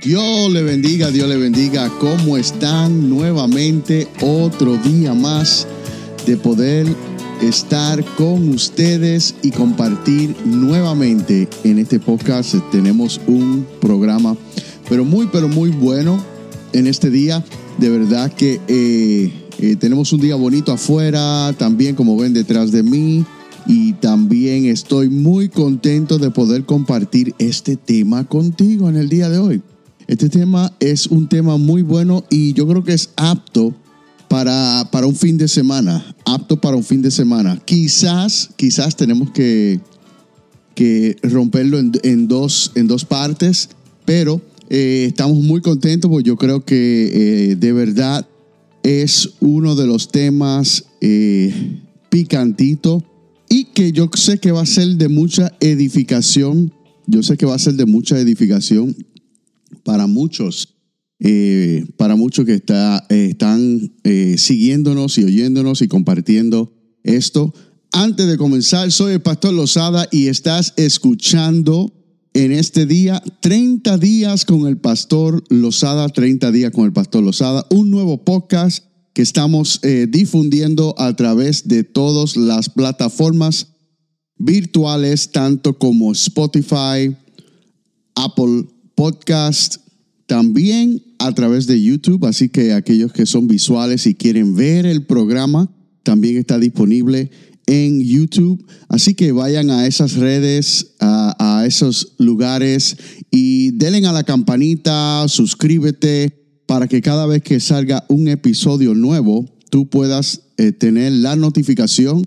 Dios le bendiga, Dios le bendiga. ¿Cómo están? Nuevamente otro día más de poder estar con ustedes y compartir nuevamente en este podcast. Tenemos un programa, pero muy, pero muy bueno en este día. De verdad que eh, eh, tenemos un día bonito afuera, también como ven detrás de mí. Y también estoy muy contento de poder compartir este tema contigo en el día de hoy. Este tema es un tema muy bueno y yo creo que es apto para, para un fin de semana. Apto para un fin de semana. Quizás, quizás tenemos que, que romperlo en, dos, en dos partes, pero eh, estamos muy contentos porque yo creo que eh, de verdad es uno de los temas eh, picantito y que yo sé que va a ser de mucha edificación. Yo sé que va a ser de mucha edificación para muchos, eh, para muchos que está, eh, están eh, siguiéndonos y oyéndonos y compartiendo esto. Antes de comenzar, soy el pastor Lozada y estás escuchando en este día 30 días con el pastor Lozada, 30 días con el pastor Lozada, un nuevo podcast que estamos difundiendo a través de todas las plataformas virtuales, tanto como Spotify, Apple podcast también a través de YouTube, así que aquellos que son visuales y quieren ver el programa, también está disponible en YouTube. Así que vayan a esas redes, a, esos lugares y denle a la campanita, suscríbete para que cada vez que salga un episodio nuevo, tú puedas eh, tener la notificación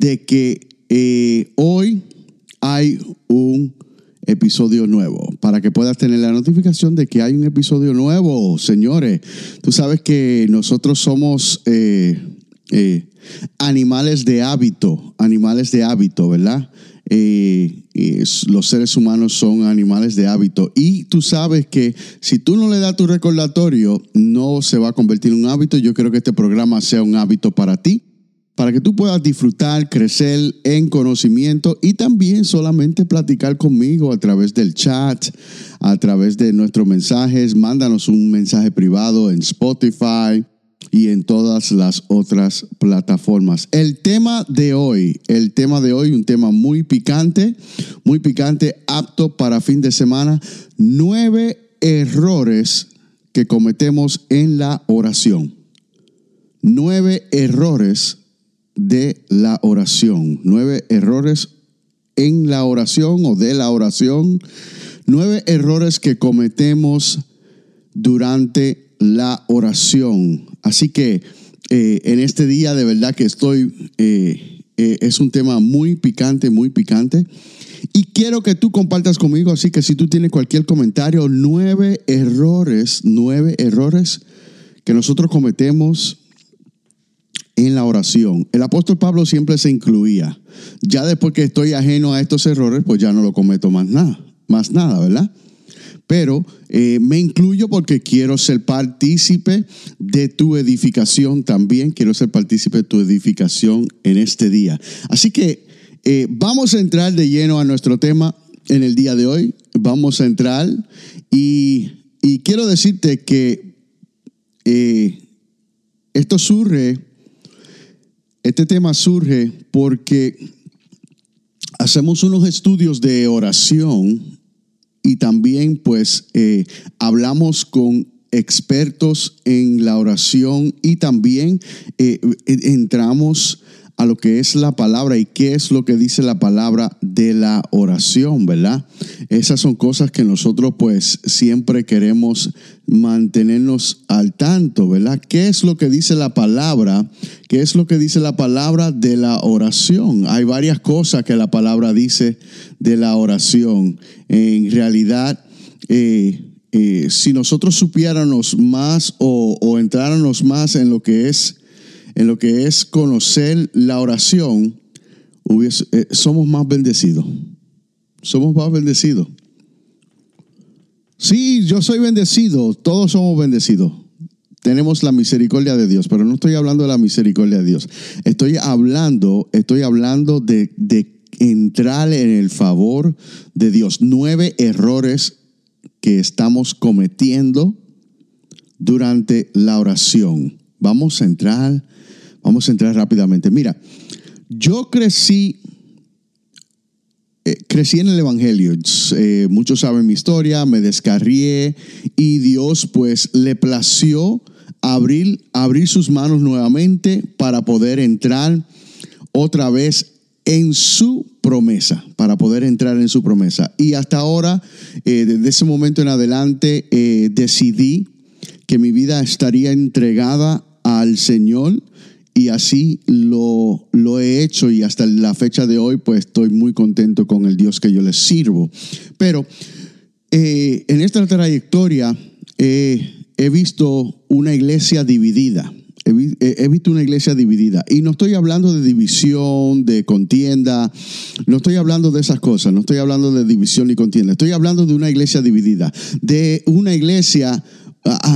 de que eh, hoy hay un episodio nuevo, para que puedas tener la notificación de que hay un episodio nuevo, señores. Tú sabes que nosotros somos eh, eh, animales de hábito, animales de hábito, ¿verdad? Eh, los seres humanos son animales de hábito y tú sabes que si tú no le das tu recordatorio, no se va a convertir en un hábito. Yo creo que este programa sea un hábito para ti para que tú puedas disfrutar, crecer en conocimiento y también solamente platicar conmigo a través del chat, a través de nuestros mensajes. Mándanos un mensaje privado en Spotify y en todas las otras plataformas. El tema de hoy, el tema de hoy, un tema muy picante, muy picante, apto para fin de semana. Nueve errores que cometemos en la oración. Nueve errores de la oración. Nueve errores en la oración o de la oración. Nueve errores que cometemos durante la oración. Así que eh, en este día de verdad que estoy, eh, eh, es un tema muy picante, muy picante. Y quiero que tú compartas conmigo, así que si tú tienes cualquier comentario, nueve errores, nueve errores que nosotros cometemos en la oración. El apóstol Pablo siempre se incluía. Ya después que estoy ajeno a estos errores, pues ya no lo cometo más nada, más nada, ¿verdad? Pero eh, me incluyo porque quiero ser partícipe de tu edificación también. Quiero ser partícipe de tu edificación en este día. Así que eh, vamos a entrar de lleno a nuestro tema en el día de hoy. Vamos a entrar y, quiero decirte que eh, esto surge este tema surge porque hacemos unos estudios de oración y también pues eh, hablamos con expertos en la oración y también eh, entramos a lo que es la palabra y qué es lo que dice la palabra de la oración, ¿verdad? Esas son cosas que nosotros pues siempre queremos mantenernos al tanto, ¿verdad? ¿Qué es lo que dice la palabra? ¿Qué es lo que dice la palabra de la oración? Hay varias cosas que la palabra dice de la oración. En realidad, eh, eh, si nosotros supiéramos más o, o entráramos más en lo que es en lo que es conocer la oración, eh, somos más bendecidos. Somos más bendecidos. Sí, yo soy bendecido, todos somos bendecidos. Tenemos la misericordia de Dios, pero no estoy hablando de la misericordia de Dios. Estoy hablando, estoy hablando de, de entrar en el favor de Dios. Nueve errores que estamos cometiendo durante la oración. Vamos a entrar, vamos a entrar rápidamente. Mira, yo crecí eh, crecí en el Evangelio. Eh, muchos saben mi historia, me descarrié y Dios pues le plació abrir, abrir sus manos nuevamente para poder entrar otra vez en su promesa, para poder entrar en su promesa. Y hasta ahora, eh, desde ese momento en adelante, decidí que mi vida estaría entregada al Señor y así lo, lo, he hecho y hasta la fecha de hoy pues estoy muy contento con el Dios que yo les sirvo. Pero eh, en esta trayectoria he visto una iglesia dividida. He, visto una iglesia dividida. Y no estoy hablando de división, de contienda, no estoy hablando de esas cosas, no estoy hablando de división y contienda, estoy hablando de una iglesia dividida, de una iglesia,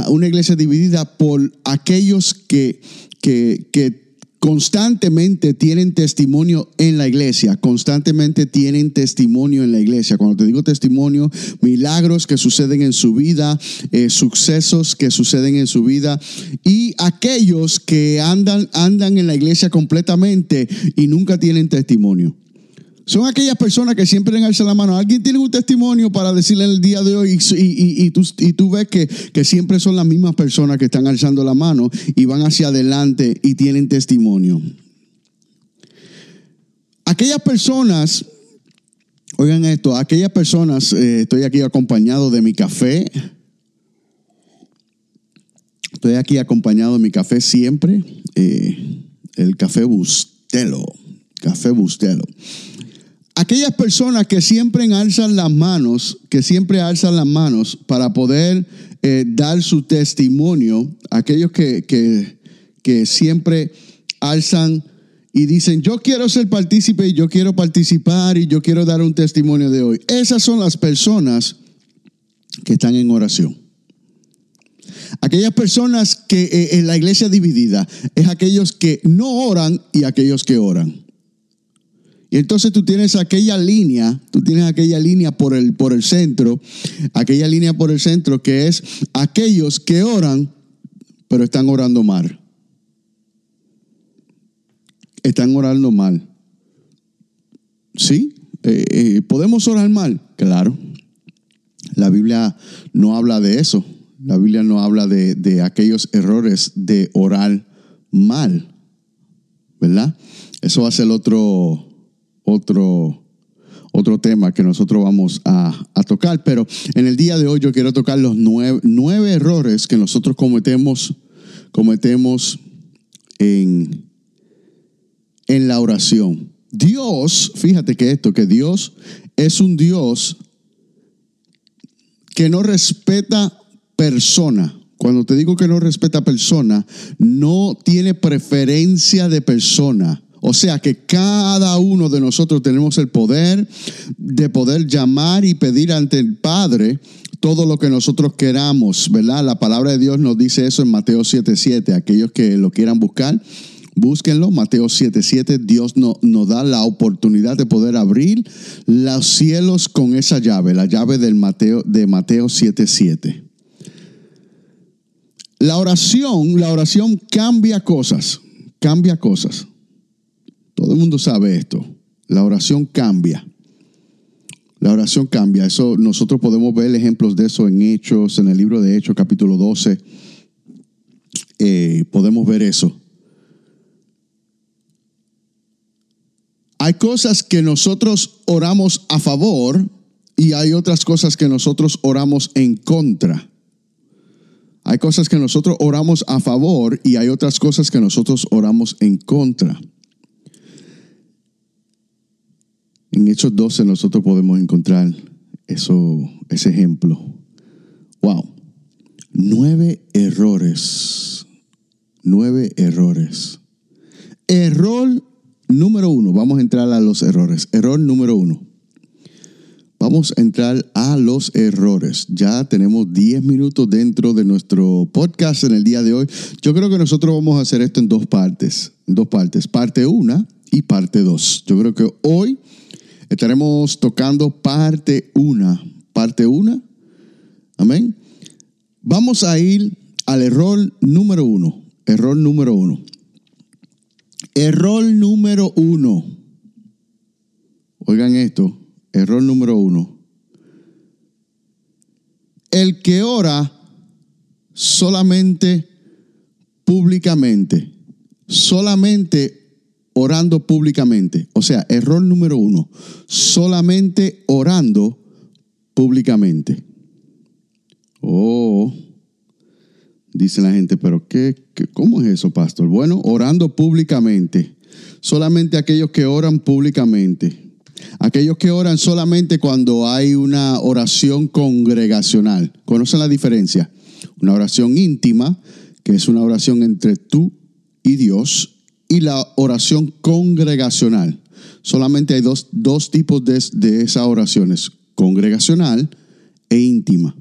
una iglesia dividida por aquellos que que, constantemente tienen testimonio en la iglesia, constantemente tienen testimonio en la iglesia. Cuando te digo testimonio, milagros que suceden en su vida, eh, sucesos que suceden en su vida y aquellos que andan, andan en la iglesia completamente y nunca tienen testimonio. Son aquellas personas que siempre le alzan la mano. Alguien tiene un testimonio para decirle el día de hoy y, tú, ves que, que, siempre son las mismas personas que están alzando la mano y van hacia adelante y tienen testimonio. Aquellas personas, oigan esto, aquellas personas, eh, estoy aquí acompañado de mi café. Estoy aquí acompañado de mi café siempre, eh, el café Bustelo, café Bustelo aquellas personas que siempre alzan las manos, que siempre alzan las manos para poder eh, dar su testimonio, aquellos que, que, siempre alzan y dicen, yo quiero ser partícipe y yo quiero participar y yo quiero dar un testimonio de hoy. Esas son las personas que están en oración. Aquellas personas que eh, en la iglesia dividida es aquellos que no oran y aquellos que oran. Y entonces tú tienes aquella línea, tú tienes aquella línea por el, por el centro, aquella línea por el centro que es aquellos que oran, pero están orando mal. Están orando mal. ¿Sí? Eh, eh, ¿Podemos orar mal? Claro. La Biblia no habla de eso. La Biblia no habla de, de aquellos errores de orar mal. ¿Verdad? Eso va a ser otro, otro, otro tema que nosotros vamos a, tocar, pero en el día de hoy yo quiero tocar los nueve, errores que nosotros cometemos, cometemos en, en la oración. Dios, fíjate que esto, que Dios es un Dios que no respeta persona. Cuando te digo que no respeta persona, no tiene preferencia de persona. O sea que cada uno de nosotros tenemos el poder de poder llamar y pedir ante el Padre todo lo que nosotros queramos, ¿verdad? La palabra de Dios nos dice eso en Mateo 7:7. Aquellos que lo quieran buscar, búsquenlo. Mateo 7:7. Dios nos da la oportunidad de poder abrir los cielos con esa llave, la llave del Mateo, de Mateo 7:7. La oración, la oración cambia cosas, cambia cosas. Todo el mundo sabe esto. La oración cambia. La oración cambia. Eso nosotros podemos ver ejemplos de eso en Hechos, en el libro de Hechos, capítulo 12. Eh, podemos ver eso. Hay cosas que nosotros oramos a favor y hay otras cosas que nosotros oramos en contra. Hay cosas que nosotros oramos a favor y hay otras cosas que nosotros oramos en contra. En Hechos 12 nosotros podemos encontrar eso, ese ejemplo. Wow. Nueve errores. Nueve errores. Error número uno. Vamos a entrar a los errores. Error número uno. Vamos a entrar a los errores. Ya tenemos 10 minutos dentro de nuestro podcast en el día de hoy. Yo creo que nosotros vamos a hacer esto en dos partes. En dos partes. Parte una y parte dos. Yo creo que hoy Estaremos tocando parte 1, parte 1 Amén. Vamos a ir al error número uno. Error número uno. Error número uno. Oigan esto. Error número uno. El que ora solamente públicamente. Solamente orando públicamente. O sea, error número uno. Solamente orando públicamente. Oh, dice la gente, pero qué, ¿cómo es eso, pastor? Bueno, orando públicamente. Solamente aquellos que oran públicamente. Aquellos que oran solamente cuando hay una oración congregacional. ¿Conocen la diferencia? Una oración íntima, que es una oración entre tú y Dios, y la oración congregacional. Solamente hay dos, tipos de, de esas oraciones, congregacional e íntima.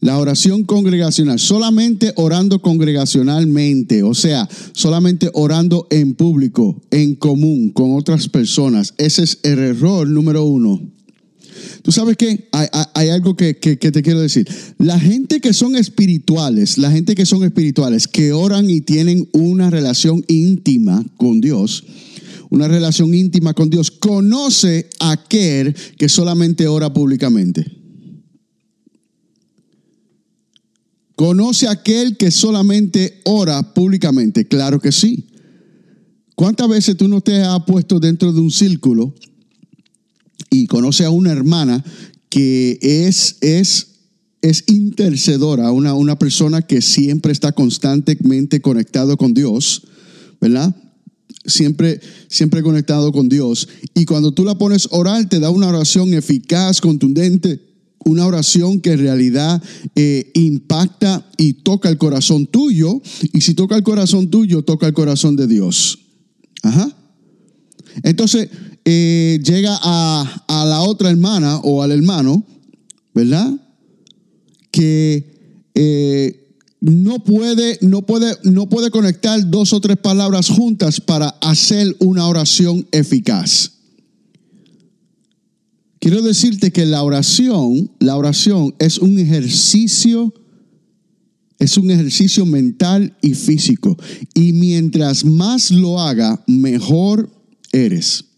La oración congregacional, solamente orando congregacionalmente, o sea, solamente orando en público, en común, con otras personas. Ese es el error número uno. Tú sabes qué? Hay, algo que, que, te quiero decir. La gente que son espirituales, la gente que son espirituales, que oran y tienen una relación íntima con Dios, una relación íntima con Dios, conoce a aquel que solamente ora públicamente. ¿Conoce a aquel que solamente ora públicamente? Claro que sí. ¿Cuántas veces tú no te has puesto dentro de un círculo y conoce a una hermana que es, es, es intercedora, una, una persona que siempre está constantemente conectado con Dios, ¿verdad? Siempre, siempre conectado con Dios. Y cuando tú la pones oral, te da una oración eficaz, contundente, una oración que en realidad eh, impacta y toca el corazón tuyo. Y si toca el corazón tuyo, toca el corazón de Dios. Ajá. Entonces, eh, llega a, la otra hermana o al hermano, ¿verdad? Que eh, no, puede, no, puede, no puede conectar dos o tres palabras juntas para hacer una oración eficaz. Quiero decirte que la oración, la oración es un ejercicio, es un ejercicio mental y físico. Y mientras más lo haga, mejor eres.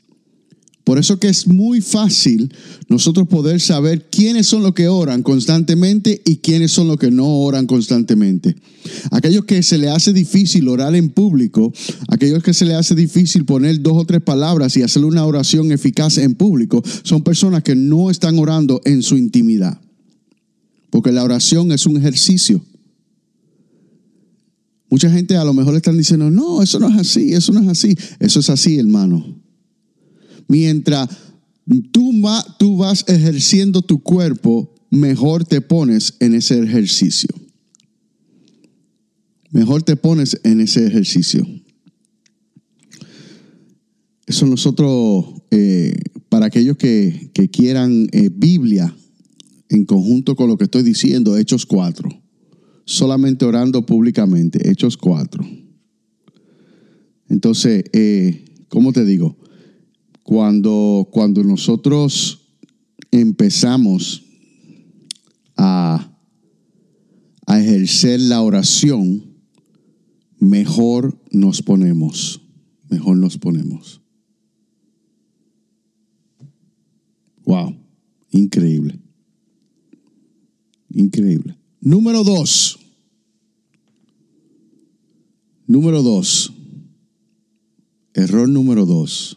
Por eso que es muy fácil nosotros poder saber quiénes son los que oran constantemente y quiénes son los que no oran constantemente. Aquellos que se le hace difícil orar en público, aquellos que se le hace difícil poner dos o tres palabras y hacer una oración eficaz en público, son personas que no están orando en su intimidad. Porque la oración es un ejercicio. Mucha gente a lo mejor están diciendo, no, eso no es así, eso no es así. Eso es así, hermano mientras tú, vas ejerciendo tu cuerpo, mejor te pones en ese ejercicio. Mejor te pones en ese ejercicio. Eso nosotros, eh, para aquellos que, quieran eh, Biblia en conjunto con lo que estoy diciendo, Hechos 4. Solamente orando públicamente, Hechos 4. Entonces, eh, ¿cómo te digo? Cuando, cuando nosotros empezamos a, a ejercer la oración, mejor nos ponemos, mejor nos ponemos. Wow, increíble. Increíble. Número dos. Número dos. Error número dos.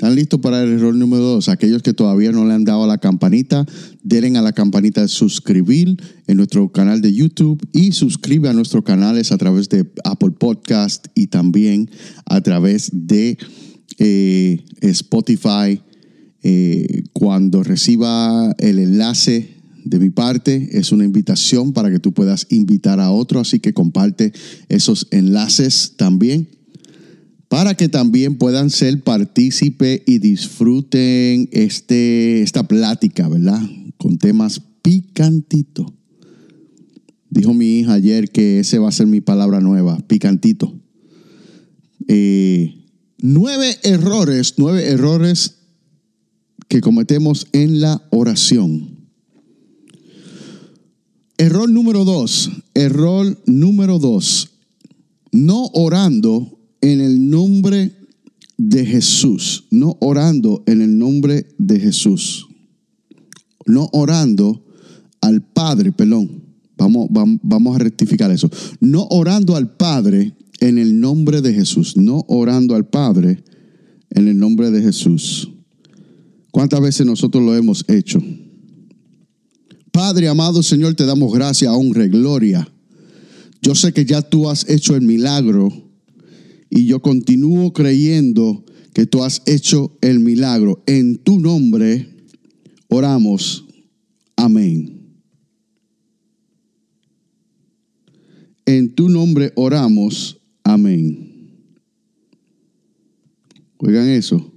¿Están listos para el error número dos? Aquellos que todavía no le han dado a la campanita, denle a la campanita de suscribir en nuestro canal de YouTube y suscribe a nuestros canales a través de Apple Podcast y también a través de eh, Spotify. Eh, cuando reciba el enlace de mi parte, es una invitación para que tú puedas invitar a otro, así que comparte esos enlaces también para que también puedan ser partícipe y disfruten este, esta plática, ¿verdad? Con temas picantitos. Dijo mi hija ayer que ese va a ser mi palabra nueva, picantito. Eh, nueve errores, nueve errores que cometemos en la oración. Error número dos, error número dos, no orando en el nombre de Jesús, no orando en el nombre de Jesús, no orando al Padre, perdón, vamos, vamos, a rectificar eso, no orando al Padre en el nombre de Jesús, no orando al Padre en el nombre de Jesús. ¿Cuántas veces nosotros lo hemos hecho? Padre amado Señor, te damos gracia, honra y gloria. Yo sé que ya tú has hecho el milagro y yo continúo creyendo que tú has hecho el milagro. En tu nombre oramos. Amén. En tu nombre oramos. Amén. Oigan eso.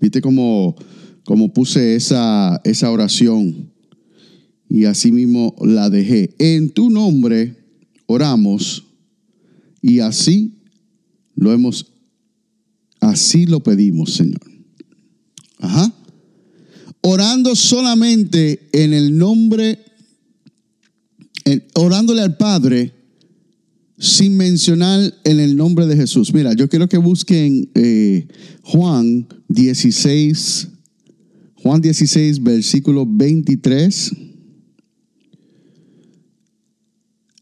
¿Viste cómo, cómo puse esa, esa oración? y así mismo la dejé. En tu nombre oramos y así lo hemos, así lo pedimos, Señor. Ajá. Orando solamente en el nombre, orándole al Padre sin mencionar en el nombre de Jesús. Mira, yo quiero que busquen eh, Juan 16, Juan 16, versículo 23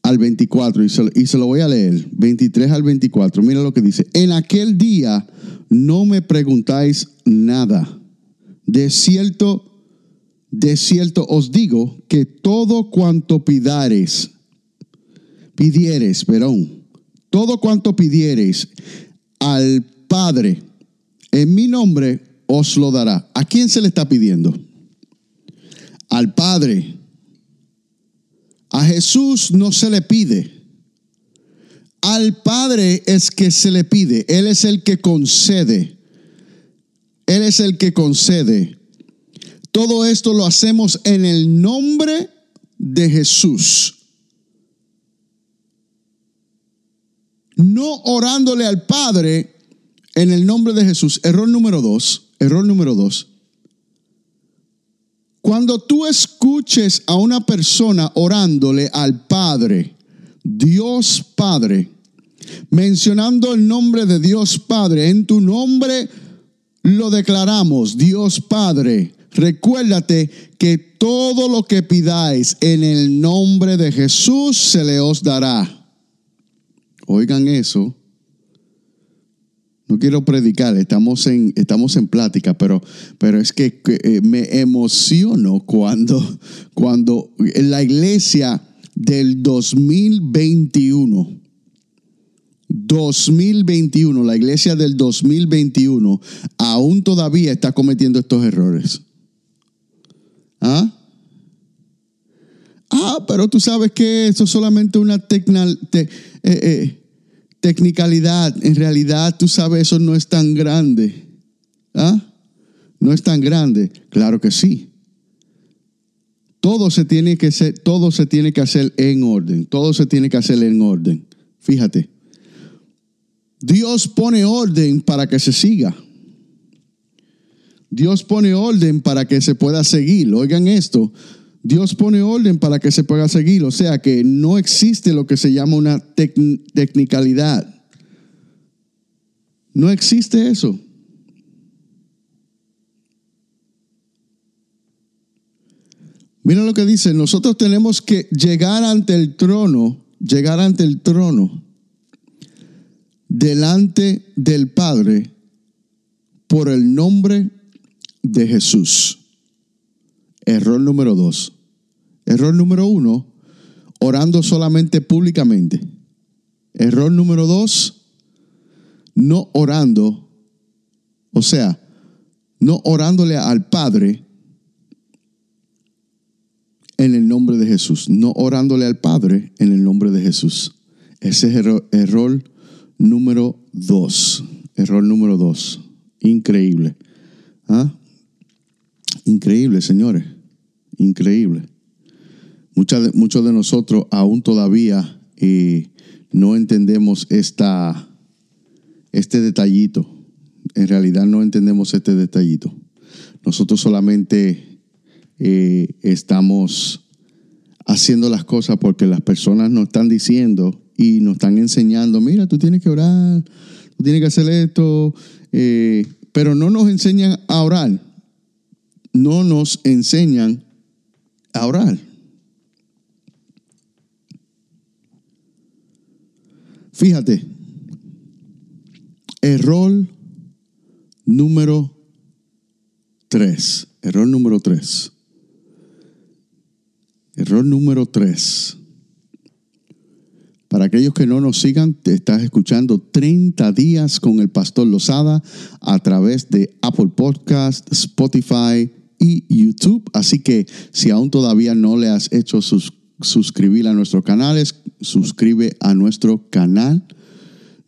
al 24 y se, lo voy a leer, 23 al 24. Mira lo que dice. En aquel día no me preguntáis nada. De cierto, de cierto os digo que todo cuanto pidares, pidieres, perdón, todo cuanto pidiereis al Padre en mi nombre os lo dará. ¿A quién se le está pidiendo? Al Padre. A Jesús no se le pide. Al Padre es que se le pide. Él es el que concede. Él es el que concede. Todo esto lo hacemos en el nombre de Jesús. No orándole al Padre en el nombre de Jesús. Error número dos. Error número dos. Cuando tú escuches a una persona orándole al Padre, Dios Padre, mencionando el nombre de Dios Padre, en tu nombre lo declaramos, Dios Padre. Recuérdate que todo lo que pidáis en el nombre de Jesús se le os dará. Oigan eso no quiero predicar, estamos en, estamos en plática, pero, pero es que eh, me emociono cuando, cuando la iglesia del 2021, 2021, la iglesia del 2021, aún todavía está cometiendo estos errores. ¿Ah? Ah, pero tú sabes que eso es solamente una tecnología. Eh, eh, Tecnicalidad, en realidad tú sabes, eso no es tan grande. ¿Ah? No es tan grande. Claro que sí. Todo se tiene que todo se tiene que hacer en orden. Todo se tiene que hacer en orden. Fíjate. Dios pone orden para que se siga. Dios pone orden para que se pueda seguir. Oigan esto. Dios pone orden para que se pueda seguir. O sea que no existe lo que se llama una tecnicalidad. No existe eso. Mira lo que dice, nosotros tenemos que llegar ante el trono, llegar ante el trono, delante del Padre, por el nombre de Jesús. Error número dos. Error número uno, orando solamente públicamente. Error número dos, no orando, o sea, no orándole al Padre en el nombre de Jesús, no orándole al Padre en el nombre de Jesús. Ese es error, error número dos. Error número dos. Increíble. ¿Ah? Increíble, señores. Increíble. muchos de nosotros aún todavía eh, no entendemos esta, este detallito. En realidad no entendemos este detallito. Nosotros solamente eh, estamos haciendo las cosas porque las personas nos están diciendo y nos están enseñando, mira, tú tienes que orar, tú tienes que hacer esto, eh, pero no nos enseñan a orar, no nos enseñan a. Fíjate, error número tres, error número tres. Error número tres. Para aquellos que no nos sigan, te estás escuchando 30 días con el pastor Lozada a través de Apple Podcast, Spotify y YouTube. Así que si aún todavía no le has hecho suscribir a nuestros canales, suscribe a nuestro canal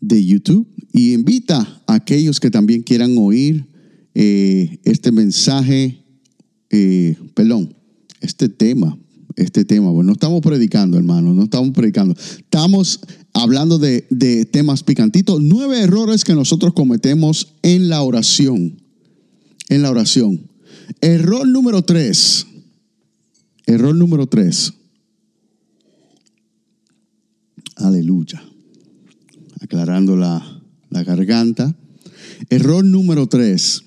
de YouTube y invita a aquellos que también quieran oír eh, este mensaje, eh, perdón, este tema, este tema. Bueno, no estamos predicando, hermano, no estamos predicando. Estamos hablando de, temas picantitos. Nueve errores que nosotros cometemos en la oración. En la oración. Error número tres. Error número tres. Aleluya. Aclarando la, la garganta. Error número tres.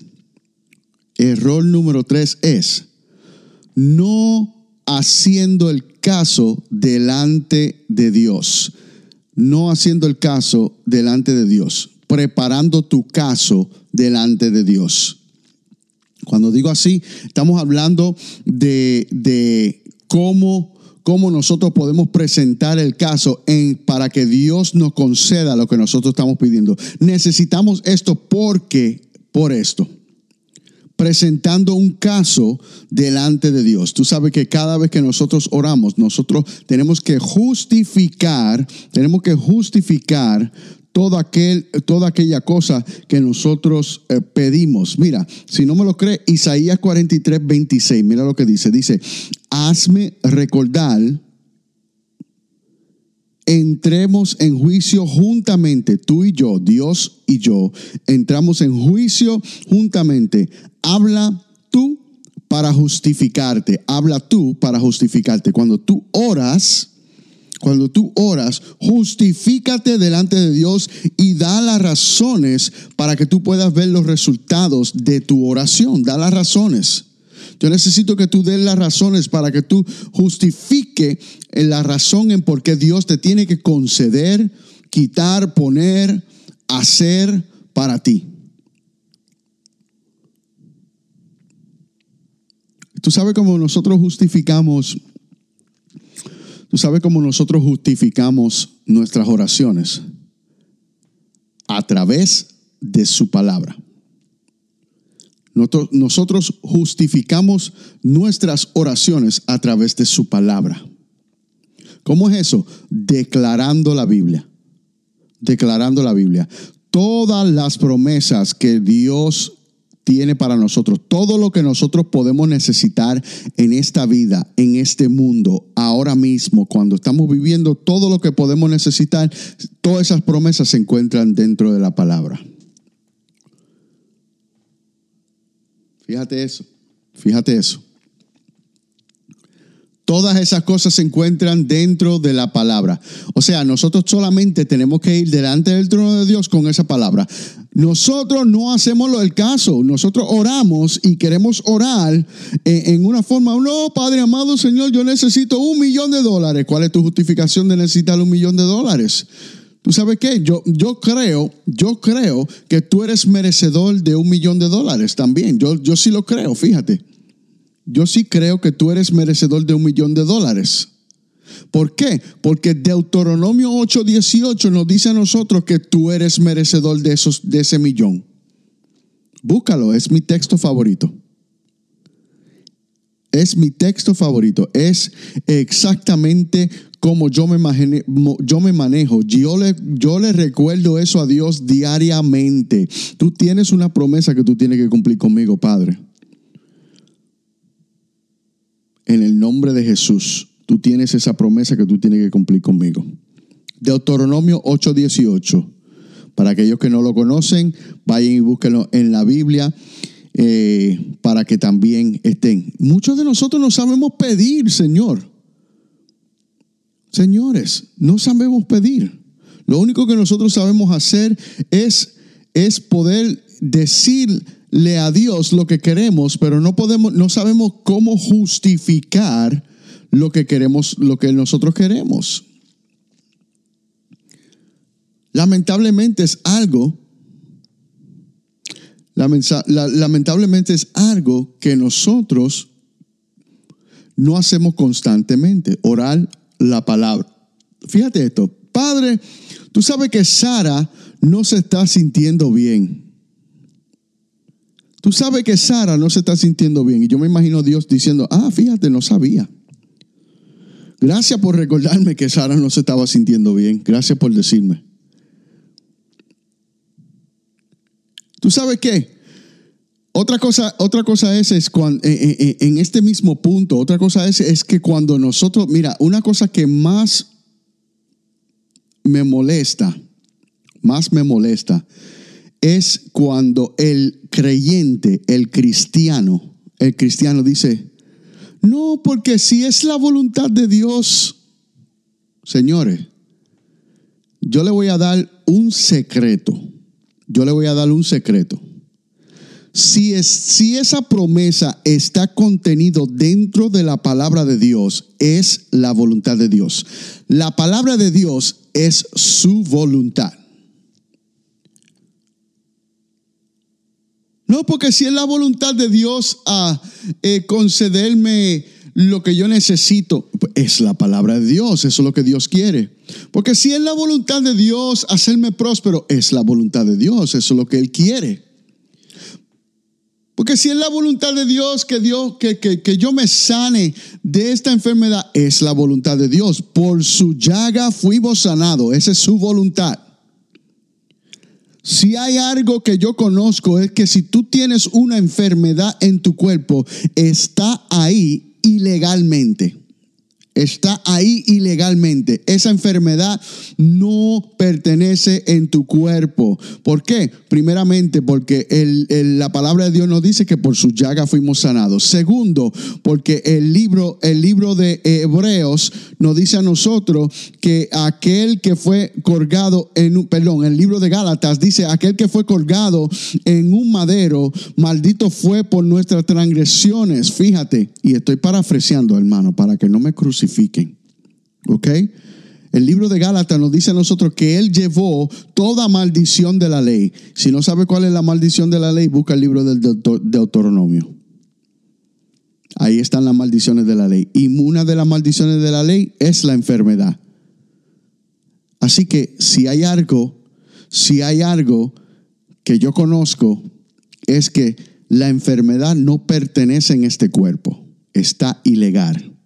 Error número tres es no haciendo el caso delante de Dios. No haciendo el caso delante de Dios. Preparando tu caso delante de Dios. Cuando digo así, estamos hablando de, de cómo, cómo, nosotros podemos presentar el caso en, para que Dios nos conceda lo que nosotros estamos pidiendo. Necesitamos esto porque, por esto presentando un caso delante de Dios. Tú sabes que cada vez que nosotros oramos, nosotros tenemos que justificar, tenemos que justificar todo aquel, toda aquella cosa que nosotros eh, pedimos. Mira, si no me lo cree, Isaías 43, 26, mira lo que dice. Dice, hazme recordar entremos en juicio juntamente, tú y yo, Dios y yo, entramos en juicio juntamente. Habla tú para justificarte, habla tú para justificarte. Cuando tú oras, cuando tú oras, justifícate delante de Dios y da las razones para que tú puedas ver los resultados de tu oración. Da las razones. Yo necesito que tú des las razones para que tú justifique la razón en por qué Dios te tiene que conceder, quitar, poner, hacer para ti. Tú sabes cómo nosotros justificamos, tú sabes cómo nosotros justificamos nuestras oraciones a través de su palabra. Nosotros justificamos nuestras oraciones a través de su palabra. ¿Cómo es eso? Declarando la Biblia. Declarando la Biblia. Todas las promesas que Dios tiene para nosotros, todo lo que nosotros podemos necesitar en esta vida, en este mundo, ahora mismo, cuando estamos viviendo, todo lo que podemos necesitar, todas esas promesas se encuentran dentro de la palabra. Fíjate eso, fíjate eso. Todas esas cosas se encuentran dentro de la palabra. O sea, nosotros solamente tenemos que ir delante del trono de Dios con esa palabra. Nosotros no hacemos lo del caso. Nosotros oramos y queremos orar en, una forma, no, Padre amado Señor, yo necesito un millón de dólares. ¿Cuál es tu justificación de necesitar un millón de dólares? ¿Tú sabes qué? Yo, yo creo, yo creo que tú eres merecedor de un millón de dólares también. Yo, yo sí lo creo, fíjate. Yo sí creo que tú eres merecedor de un millón de dólares. ¿Por qué? Porque Deuteronomio 8:18 nos dice a nosotros que tú eres merecedor de, esos, de ese millón. Búscalo, es mi texto favorito. Es mi texto favorito. Es exactamente como yo me, yo me manejo. Yo le, yo le recuerdo eso a Dios diariamente. Tú tienes una promesa que tú tienes que cumplir conmigo, Padre. En el nombre de Jesús, tú tienes esa promesa que tú tienes que cumplir conmigo. Deuteronomio 8:18. Para aquellos que no lo conocen, vayan y búsquenlo en la Biblia. Eh, para que también estén. Muchos de nosotros no sabemos pedir, Señor. Señores, no sabemos pedir. Lo único que nosotros sabemos hacer es, es poder decirle a Dios lo que queremos, pero no podemos, no sabemos cómo justificar lo que queremos, lo que nosotros queremos. Lamentablemente es algo, lamentablemente es algo que nosotros no hacemos constantemente, orar la palabra. Fíjate esto, Padre, tú sabes que Sara no se está sintiendo bien. Tú sabes que Sara no se está sintiendo bien. Y yo me imagino Dios diciendo, ah, fíjate, no sabía. Gracias por recordarme que Sara no se estaba sintiendo bien. Gracias por decirme. ¿Tú sabes qué? Otra cosa, otra cosa es, es cuando, eh, eh, eh, en este mismo punto, otra cosa es, es que cuando nosotros, mira, una cosa que más me molesta, más me molesta, es cuando el creyente, el cristiano, el cristiano dice, no, porque si es la voluntad de Dios, señores, yo le voy a dar un secreto, yo le voy a dar un secreto si, es, si esa promesa está contenido dentro de la palabra de Dios, es la voluntad de Dios. La palabra de Dios es su voluntad. No, porque si es la voluntad de Dios a eh, concederme lo que yo necesito, es la palabra de Dios, eso es lo que Dios quiere. Porque si es la voluntad de Dios hacerme próspero, es la voluntad de Dios, eso es lo que Él quiere. Porque si es la voluntad de Dios que, Dios, que, que, yo me sane de esta enfermedad, es la voluntad de Dios. Por su llaga fuimos sanados. Esa es su voluntad. Si hay algo que yo conozco es que si tú tienes una enfermedad en tu cuerpo, está ahí ilegalmente está ahí ilegalmente. Esa enfermedad no pertenece en tu cuerpo. ¿Por qué? Primeramente, porque la palabra de Dios nos dice que por su llaga fuimos sanados. Segundo, porque el libro, el libro de Hebreos nos dice a nosotros que aquel que fue colgado en un, perdón, el libro de Gálatas dice, aquel que fue colgado en un madero, maldito fue por nuestras transgresiones. Fíjate, y estoy parafraseando, hermano, para que no me crucifiquen ¿Ok? El libro de Gálatas nos dice a nosotros que Él llevó toda maldición de la ley. Si no sabe cuál es la maldición de la ley, busca el libro del Deuteronomio. Ahí están las maldiciones de la ley. Y una de las maldiciones de la ley es la enfermedad. Así que si hay algo, si hay algo que yo conozco, es que la enfermedad no pertenece en este cuerpo. Está ilegal.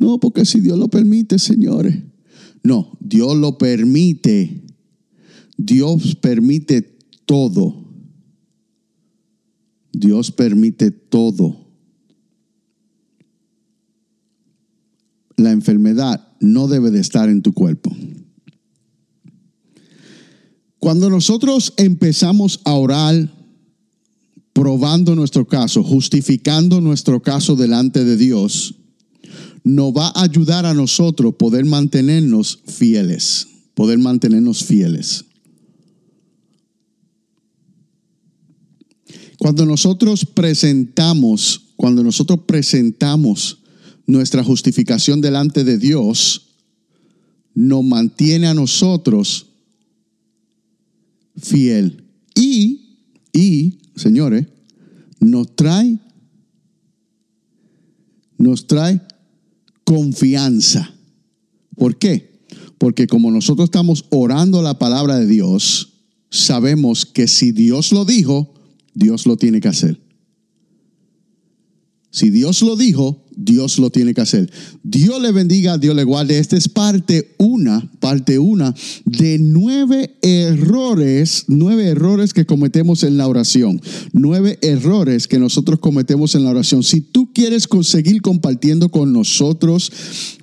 No, porque si Dios lo permite, señores. No, Dios lo permite. Dios permite todo. Dios permite todo. La enfermedad no debe de estar en tu cuerpo. Cuando nosotros empezamos a orar, probando nuestro caso, justificando nuestro caso delante de Dios, nos va a ayudar a nosotros poder mantenernos fieles, poder mantenernos fieles. Cuando nosotros presentamos, cuando nosotros presentamos nuestra justificación delante de Dios, nos mantiene a nosotros fiel. Y, y, señores, nos trae, nos trae confianza. ¿Por qué? Porque como nosotros estamos orando la palabra de Dios, sabemos que si Dios lo dijo, Dios lo tiene que hacer. Si Dios lo dijo, Dios lo tiene que hacer. Dios le bendiga, Dios le guarde. Esta es parte una, parte una de nueve errores, nueve errores que cometemos en la oración. Nueve errores que nosotros cometemos en la oración. Si tú quieres conseguir compartiendo con nosotros,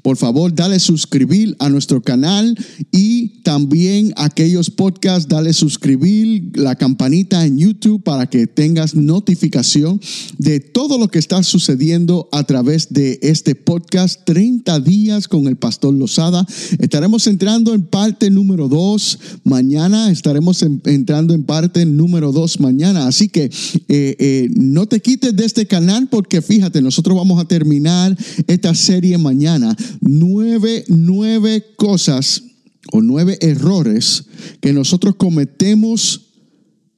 por favor, dale suscribir a nuestro canal y también aquellos podcasts, dale suscribir la campanita en YouTube para que tengas notificación de todo lo que está sucediendo a través de este podcast 30 días con el pastor Lozada. Estaremos entrando en parte número 2 mañana, estaremos entrando en parte número 2 mañana, así que eh, eh, no te quites de este canal porque fíjate, nosotros vamos a terminar esta serie mañana. Nueve, nueve cosas o nueve errores que nosotros cometemos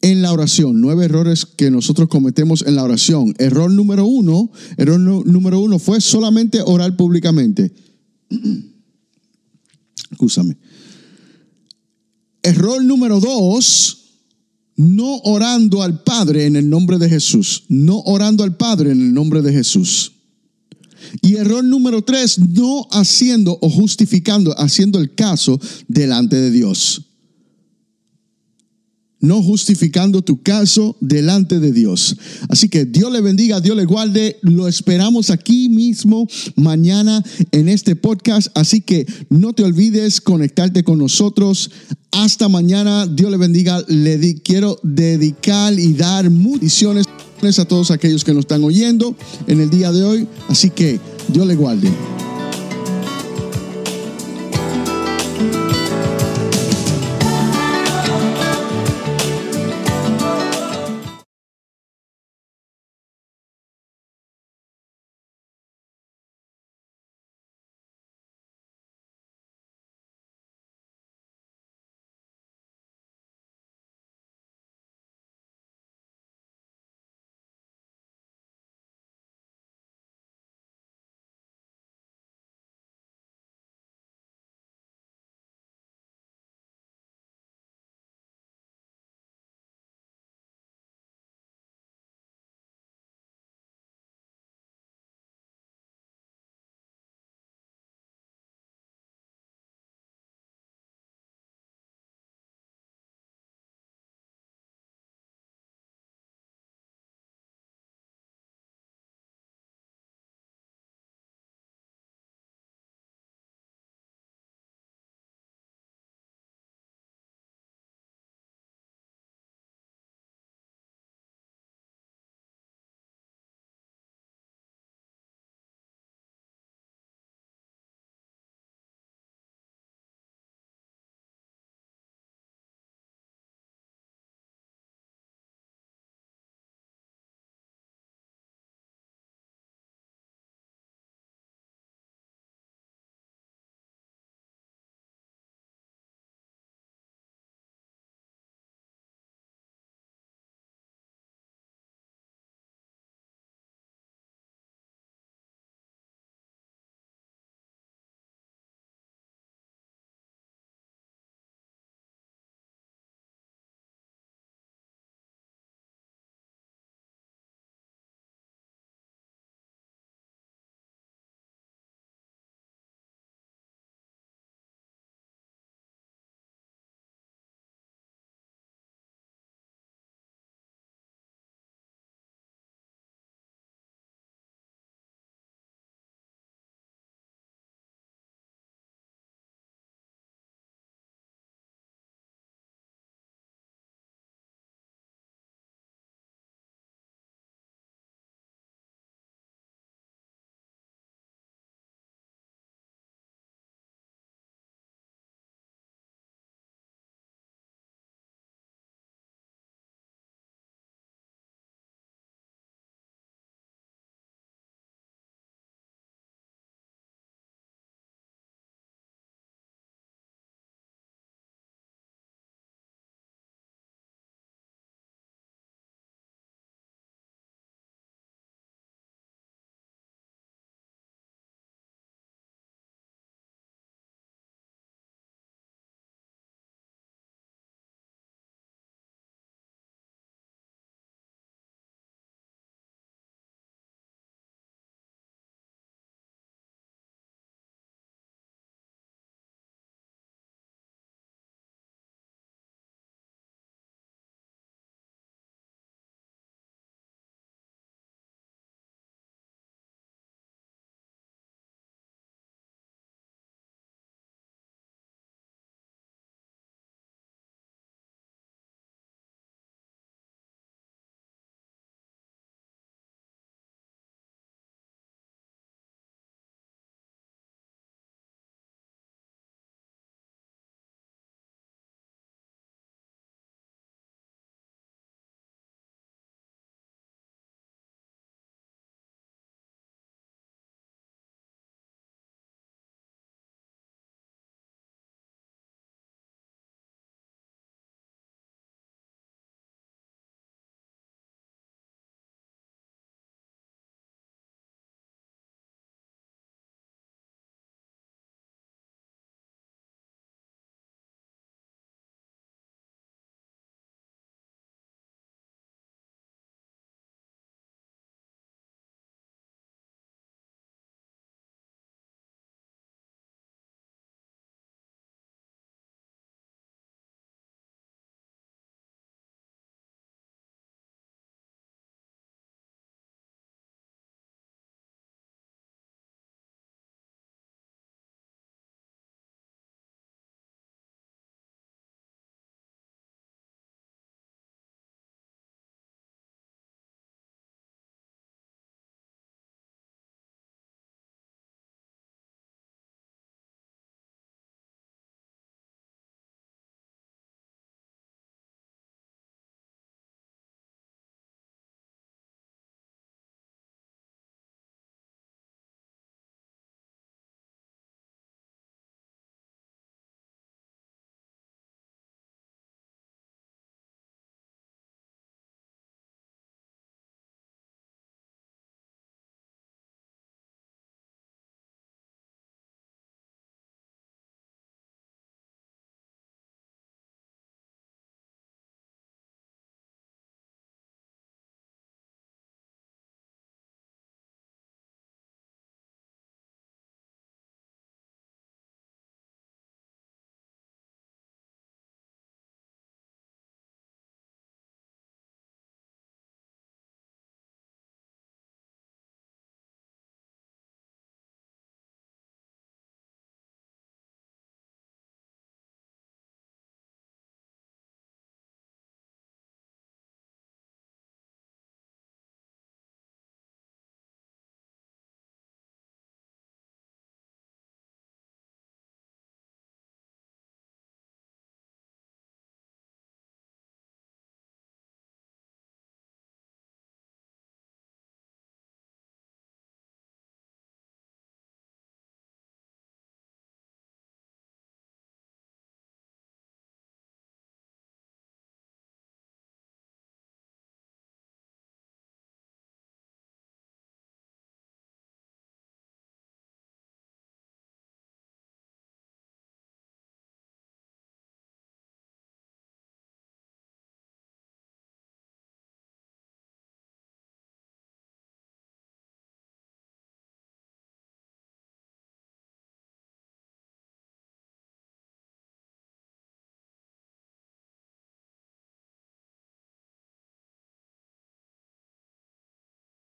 en la oración, nueve errores que nosotros cometemos en la oración. Error número uno, error número uno fue solamente orar públicamente. Escúchame. Error número dos, no orando al Padre en el nombre de Jesús. No orando al Padre en el nombre de Jesús. Y error número tres, no haciendo o justificando, haciendo el caso delante de Dios no justificando tu caso delante de Dios. Así que Dios le bendiga, Dios le guarde. Lo esperamos aquí mismo mañana en este podcast. Así que no te olvides conectarte con nosotros. Hasta mañana. Dios le bendiga. Le quiero dedicar y dar bendiciones a todos aquellos que nos están oyendo en el día de hoy. Así que Dios le guarde.